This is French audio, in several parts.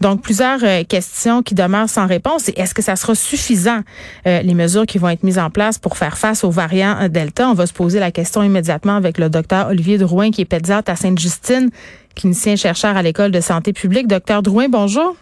Donc, plusieurs euh, questions qui demeurent sans réponse. Est-ce que ça sera suffisant, euh, les mesures qui vont être mises en place pour faire face aux variants euh, Delta? On va se poser la question immédiatement avec le docteur Olivier Drouin, qui est pédiatre à Sainte-Justine, clinicien chercheur à l'École de santé publique. Docteur Drouin, bonjour.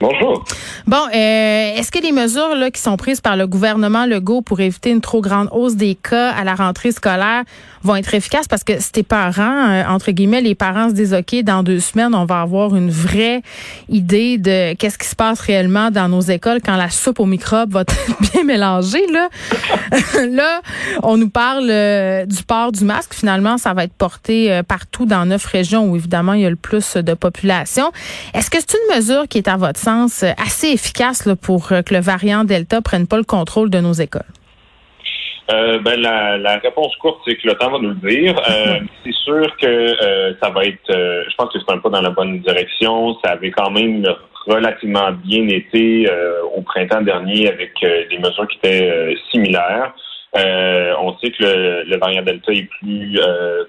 Bonjour. Bon, euh, est-ce que les mesures là, qui sont prises par le gouvernement Legault pour éviter une trop grande hausse des cas à la rentrée scolaire vont être efficaces? Parce que si tes parents, euh, entre guillemets, les parents se disent, OK, dans deux semaines, on va avoir une vraie idée de qu'est-ce qui se passe réellement dans nos écoles quand la soupe aux microbes va être bien mélangée. Là, là on nous parle euh, du port du masque. Finalement, ça va être porté euh, partout dans neuf régions où, évidemment, il y a le plus de population. Est-ce que c'est une mesure qui est à votre sens assez efficace là, pour que le variant Delta prenne pas le contrôle de nos écoles? Euh, ben, la, la, réponse courte, c'est que le temps va nous le dire. Euh, c'est sûr que euh, ça va être, euh, je pense que c'est un pas dans la bonne direction. Ça avait quand même relativement bien été euh, au printemps dernier avec des mesures qui étaient similaires. On sait que le, le, variant Delta est plus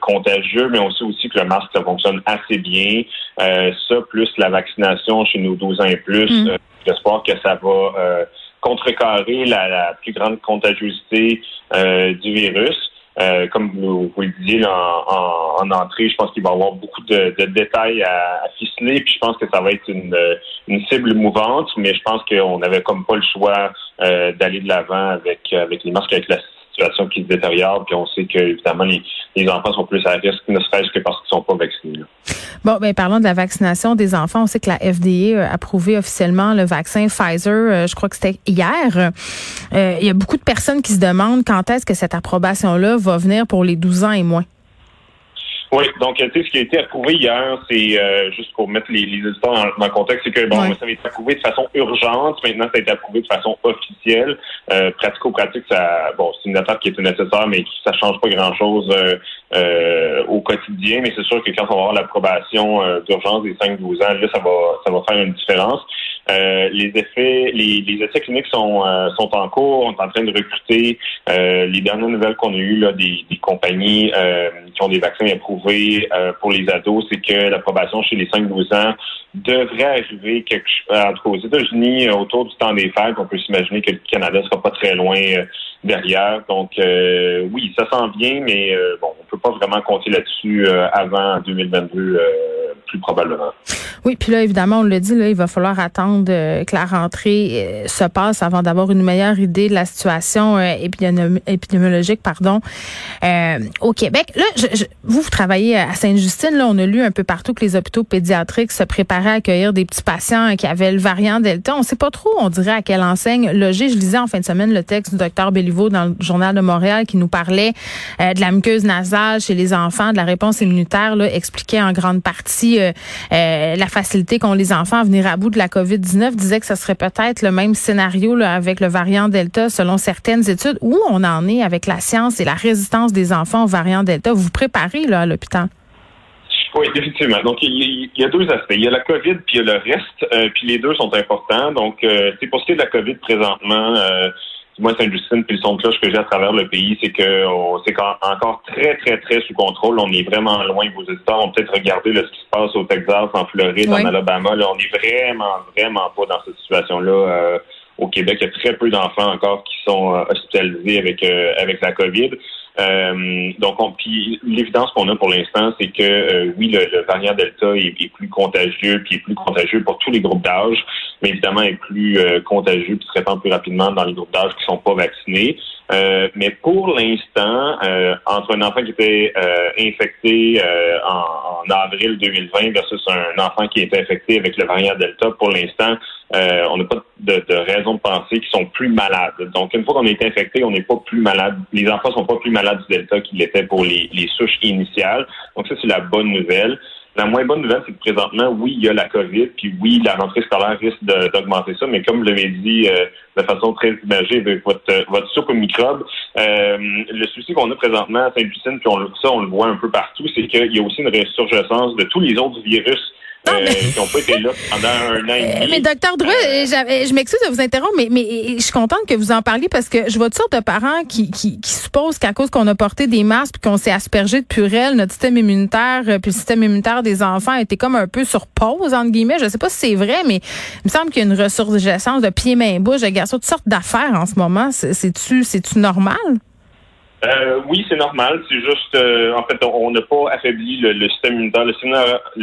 contagieux, mais on sait aussi que le masque, ça fonctionne assez bien. ça, plus la vaccination chez nos 12 ans et plus, mm. j'espère que ça va contrecarrer la, la, plus grande contagiosité euh, du virus. Euh, comme vous, vous, le disiez en, en, entrée, je pense qu'il va y avoir beaucoup de, de détails à, à, ficeler, puis je pense que ça va être une, une cible mouvante, mais je pense qu'on n'avait comme pas le choix euh, d'aller de l'avant avec avec les masques, avec la situation qui se détériore, puis on sait que évidemment les, les enfants sont plus à risque, ne serait-ce que parce qu'ils sont pas vaccinés. Bon, ben parlons de la vaccination des enfants. On sait que la FDA a approuvé officiellement le vaccin Pfizer. Euh, je crois que c'était hier. Euh, il y a beaucoup de personnes qui se demandent quand est-ce que cette approbation-là va venir pour les 12 ans et moins. Oui, donc tu sais, ce qui a été approuvé hier, c'est euh, juste pour mettre les, les éditeurs dans, dans, le contexte, c'est que bon, ça avait été approuvé de façon urgente, maintenant ça a été approuvé de façon officielle. Euh, pratico-pratique, ça bon, c'est une étape qui était nécessaire, mais ça change pas grand-chose euh, euh, au quotidien. Mais c'est sûr que quand on va avoir l'approbation euh, d'urgence des 5-12 ans, là, ça va ça va faire une différence. Euh, les effets, les, les, essais cliniques sont, euh, sont en cours. On est en train de recruter. Euh, les dernières nouvelles qu'on a eues là, des, des compagnies qui ont des vaccins approuvés pour les ados, c'est que l'approbation chez les 5-12 ans devrait arriver quelque en tout cas aux États-Unis autour du temps des fêtes. On peut s'imaginer que le Canada sera pas très loin derrière. Donc oui, ça sent bien, mais bon, on peut pas vraiment compter là-dessus avant 2022 plus probablement. Oui, puis là, évidemment, on le dit, là, il va falloir attendre euh, que la rentrée euh, se passe avant d'avoir une meilleure idée de la situation euh, épidémiologique pardon, au Québec. Là, je, vous, vous travaillez à Sainte-Justine. Là, on a lu un peu partout que les hôpitaux pédiatriques se à accueillir des petits patients qui avaient le variant Delta. On ne sait pas trop, on dirait, à quelle enseigne loger. Je lisais en fin de semaine le texte du docteur Béliveau dans le Journal de Montréal qui nous parlait de la muqueuse nasale chez les enfants, de la réponse immunitaire, là, expliquait en grande partie euh, la facilité qu'ont les enfants à venir à bout de la COVID-19 disait que ce serait peut-être le même scénario avec le variant Delta selon certaines études. Où on en est avec la science et la résistance des enfants au variant Delta? Vous vous préparez là, à l'hôpital? Oui, effectivement. Donc, il y, a deux aspects. Il y a la COVID, puis il y a le reste, euh, puis les deux sont importants. Donc, euh, c'est pour ce qui est de la COVID présentement, euh, moi, Sainte-Justine, puis le son de cloche que j'ai à travers le pays, c'est que c'est encore très, très, très sous contrôle. On est vraiment loin. Vos éditeurs ont peut-être regardé ce qui se passe au Texas, en Floride, en Alabama. Là, on est vraiment, vraiment pas dans cette situation-là. Euh, au Québec, il y a très peu d'enfants encore qui sont hospitalisés avec euh, avec la COVID. Euh, donc, on, puis l'évidence qu'on a pour l'instant, c'est que euh, oui, le, variant Delta est, plus contagieux, puis est plus contagieux pour tous les groupes d'âge, mais évidemment est plus euh, contagieux, puis se répand plus rapidement dans les groupes d'âge qui sont pas vaccinés. mais pour l'instant, entre un enfant qui était infecté en, en, avril 2020 versus un enfant qui était infecté avec le variant Delta, pour l'instant, euh, on n'a pas de, de, raison de penser qu'ils sont plus malades. Donc, une fois qu'on est infecté, on n'est pas plus malade. Les enfants sont pas plus malades du Delta qu'ils l'étaient pour les, les souches initiales. Donc, ça, c'est la bonne nouvelle. La moins bonne nouvelle, c'est que présentement, oui, il y a la COVID, puis oui, la rentrée scolaire risque d'augmenter ça, mais comme vous l'avez dit euh, de façon très imagée avec votre, votre soupe aux microbes, euh, le souci qu'on a présentement à Sainte-Lucine, puis on, ça, on le voit un peu partout, c'est qu'il y a aussi une résurgence de tous les autres virus euh, qui n'ont pas été là pendant un an et demi. Mais docteur Dreux, euh, je m'excuse de vous interrompre, mais, mais je suis contente que vous en parliez parce que je vois toutes sortes de parents qui, qui, qui supposent qu'à cause qu'on a porté des masques puis qu'on s'est aspergé de purelle, notre système immunitaire euh, puis le système immunitaire des enfants était comme un peu sur pause, entre guillemets. Je sais pas si c'est vrai, mais il me semble qu'il y a une ressource de pieds, mains, bouche, de garçons, toutes sortes d'affaires en ce moment. C'est-tu normal? Euh, oui, c'est normal. C'est juste, euh, en fait, on n'a pas affaibli le, système immunitaire. Le,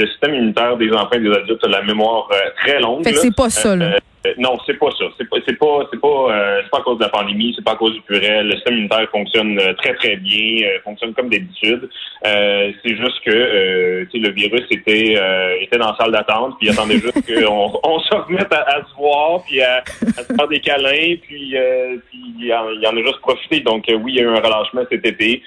système immunitaire des enfants et des adultes a la mémoire euh, très longue. Fait que c'est pas ça, là. Euh, non, c'est pas ça. C'est pas, c'est pas, c'est pas, euh, c'est pas à cause de la pandémie, c'est pas à cause du purel. Le système immunitaire fonctionne euh, très très bien, fonctionne comme d'habitude. c'est juste que, le virus était, était dans la salle d'attente, puis il attendait juste qu'on on se remette à, se voir, puis à, se faire des câlins, puis, puis il en, en, a juste profité. Donc oui, il y a eu un relâchement cet été,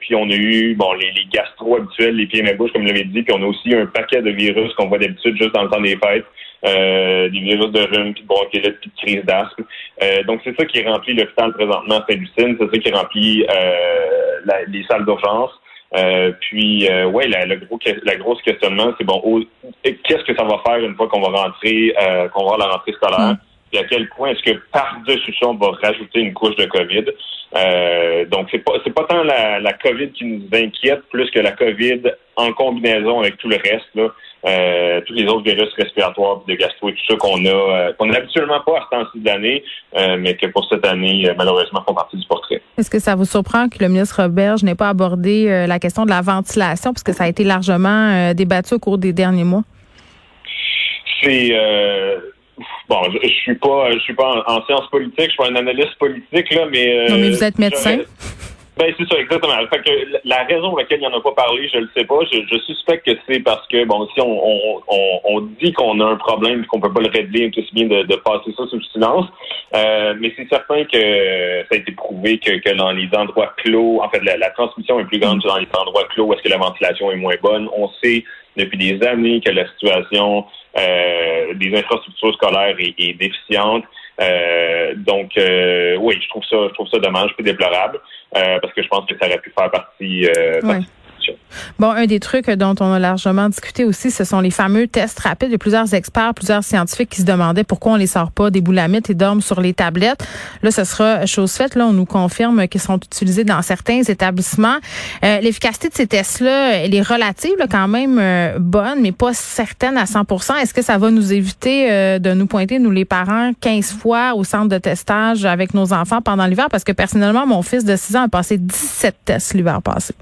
puis on a eu bon les, les gastro habituels, les pieds et bouche, comme je l'avais dit, puis on a aussi un paquet de virus qu'on voit d'habitude juste dans le temps des fêtes euh, des virus de rhume, puis de bronchiolite, puis de crise d'asthme. Euh, donc, c'est ça qui remplit l'hôpital présentement à Saint-Lucine. C'est ça qui remplit euh, les salles d'urgence. Euh, puis, euh, ouais, la, le gros, la grosse questionnement, c'est bon, qu'est-ce que ça va faire une fois qu'on va rentrer, qu'on va avoir la rentrée scolaire? Et à quel point est-ce que par-dessus ça, on va rajouter une couche de COVID? Euh, donc, c'est pas c'est pas tant la, la COVID qui nous inquiète, plus que la COVID en combinaison avec tout le reste. Là. Euh, tous les autres virus respiratoires, de gastro et tout ça qu'on a, euh, qu'on n'a habituellement pas à ce temps-ci de l'année, euh, mais que pour cette année, malheureusement, font partie du portrait. Est-ce que ça vous surprend que le ministre Roberge n'ait pas abordé la question de la ventilation, puisque ça a été largement débattu au cours des derniers mois? C'est bon, je, suis pas, je suis pas en, sciences politiques, je suis pas un analyste politique là, mais non, mais vous êtes médecin. Ben, c'est ça, exactement. Fait la raison pour laquelle il n'y en a pas parlé, je ne le sais pas. Je, suspecte que c'est parce que, bon, si on, dit qu'on a un problème et qu'on peut pas le régler, c'est bien de, de passer ça sous le silence. Euh, mais c'est certain que ça a été prouvé que, dans les endroits clos, en fait, la, transmission est plus grande dans les endroits clos où est-ce que la ventilation est moins bonne. On sait depuis des années que la situation euh, des infrastructures scolaires est, déficiente. Euh, donc, oui, je trouve ça, je trouve ça dommage, peu déplorable, euh, parce que je pense que ça aurait pu faire partie. partie Bon, un des trucs dont on a largement discuté aussi, ce sont les fameux tests rapides. A plusieurs experts, plusieurs scientifiques qui se demandaient pourquoi on les sort pas des boulamites et dorment sur les tablettes. Là, ce sera chose faite. Là, on nous confirme qu'ils sont utilisés dans certains établissements. Euh, l'efficacité de ces tests-là, elle est relative, quand même euh, bonne, mais pas certaine à 100% Est-ce que ça va nous éviter euh, de nous pointer, nous les parents, 15 fois au centre de testage avec nos enfants pendant l'hiver? Parce que personnellement, mon fils de 6 ans a passé 17 tests l'hiver passé.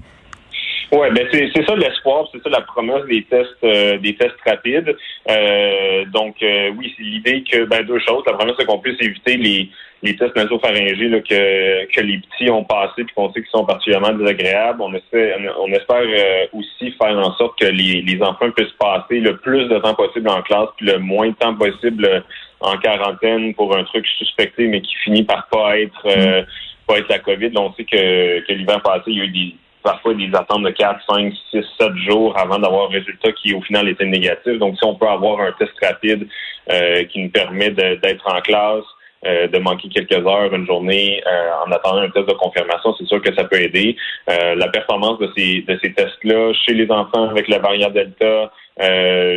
Oui, ben c'est, c'est ça l'espoir, c'est ça la promesse des tests euh, des tests rapides. Euh, donc euh, oui, c'est l'idée que ben deux choses. La première, c'est qu'on puisse éviter les, les tests nasopharyngés là, que, que les petits ont passés puis qu'on sait qu'ils sont particulièrement désagréables. On essaie, on espère aussi faire en sorte que les, les enfants puissent passer le plus de temps possible en classe puis le moins de temps possible en quarantaine pour un truc suspecté mais qui finit par pas être mm. pas être la COVID. on sait que, que l'hiver passé, il y a eu des parfois des attentes de 4, 5, 6, 7 jours avant d'avoir un résultat qui, au final, était négatif. Donc, si on peut avoir un test rapide euh, qui nous permet d'être en classe, euh, de manquer quelques heures, une journée, euh, en attendant un test de confirmation, c'est sûr que ça peut aider. la performance de ces, de ces tests-là chez les enfants avec la variante Delta,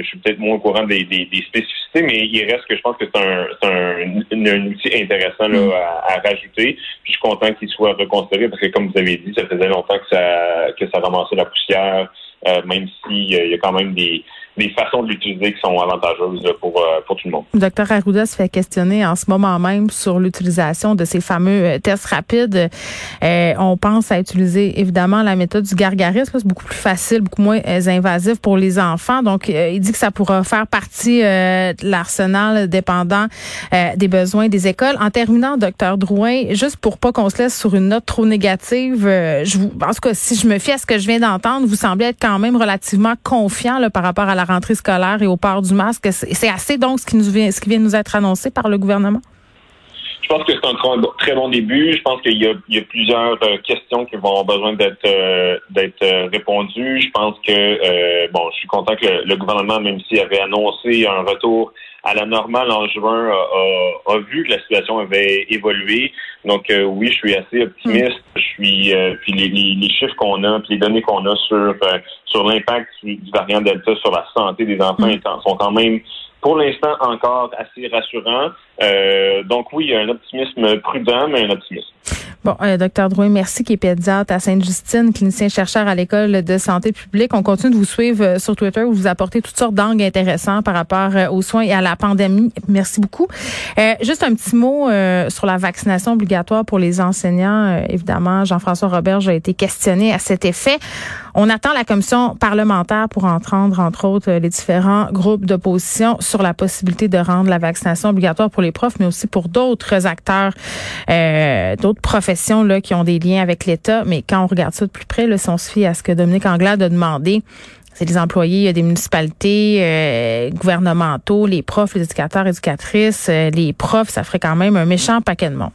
je suis peut-être moins au courant des, des, spécificités, mais il reste que je pense que c'est un, un, un, outil intéressant là, mm. à, rajouter. Puis je suis content qu'il soit reconsidéré parce que, comme vous avez dit, ça faisait longtemps que ça que ça ramassait la poussière, même s'il y a quand même des des façons de l'utiliser qui sont avantageuses pour, pour tout le monde. Docteur Arruda se fait questionner en ce moment même sur l'utilisation de ces fameux tests rapides. on pense à utiliser évidemment la méthode du gargarisme. C'est beaucoup plus facile, beaucoup moins invasif pour les enfants. Donc, il dit que ça pourra faire partie de l'arsenal dépendant des besoins des écoles. En terminant, docteur Drouin, juste pour pas qu'on se laisse sur une note trop négative, je vous, en tout cas, si je me fie à ce que je viens d'entendre, vous semblez être quand même relativement confiant là, par rapport à la rentrée scolaire et au port du masque. C'est assez donc ce qui nous vient, ce qui vient de nous être annoncé par le gouvernement? Je pense que c'est un très bon début. Je pense qu'il y, a plusieurs euh, questions qui vont avoir besoin d'être euh, euh, répondues. Je pense que bon, je suis content que le, gouvernement, même s'il avait annoncé un retour à la normale en juin, a, vu que la situation avait évolué. Donc oui, je suis assez optimiste. Je suis puis les, chiffres qu'on a, puis les données qu'on a sur sur l'impact du, variant Delta sur la santé des enfants mm. sont quand même pour l'instant encore assez rassurant. Euh, donc oui, il y a un optimisme prudent, mais un optimisme. Bon, euh, docteur Drouin, merci, qui est pédiatre à Sainte-Justine, clinicien chercheur à l'école de santé publique. On continue de vous suivre euh, sur Twitter où vous apportez toutes sortes d'angles intéressants par rapport aux soins et à la pandémie. Merci beaucoup. juste un petit mot sur la vaccination obligatoire pour les enseignants. évidemment, Jean-François Robert a été questionné à cet effet. On attend la commission parlementaire pour entendre, entre autres, les différents groupes d'opposition sur la possibilité de rendre la vaccination obligatoire pour les profs, mais aussi pour d'autres acteurs, euh, d'autres qui ont des liens avec l'État. Mais quand on regarde ça de plus près, là, si on se à ce que Dominique Anglade a demandé, c'est les employés des municipalités, euh, gouvernementaux, les profs, les éducateurs, éducatrices, euh, les profs, ça ferait quand même un méchant paquet de monde.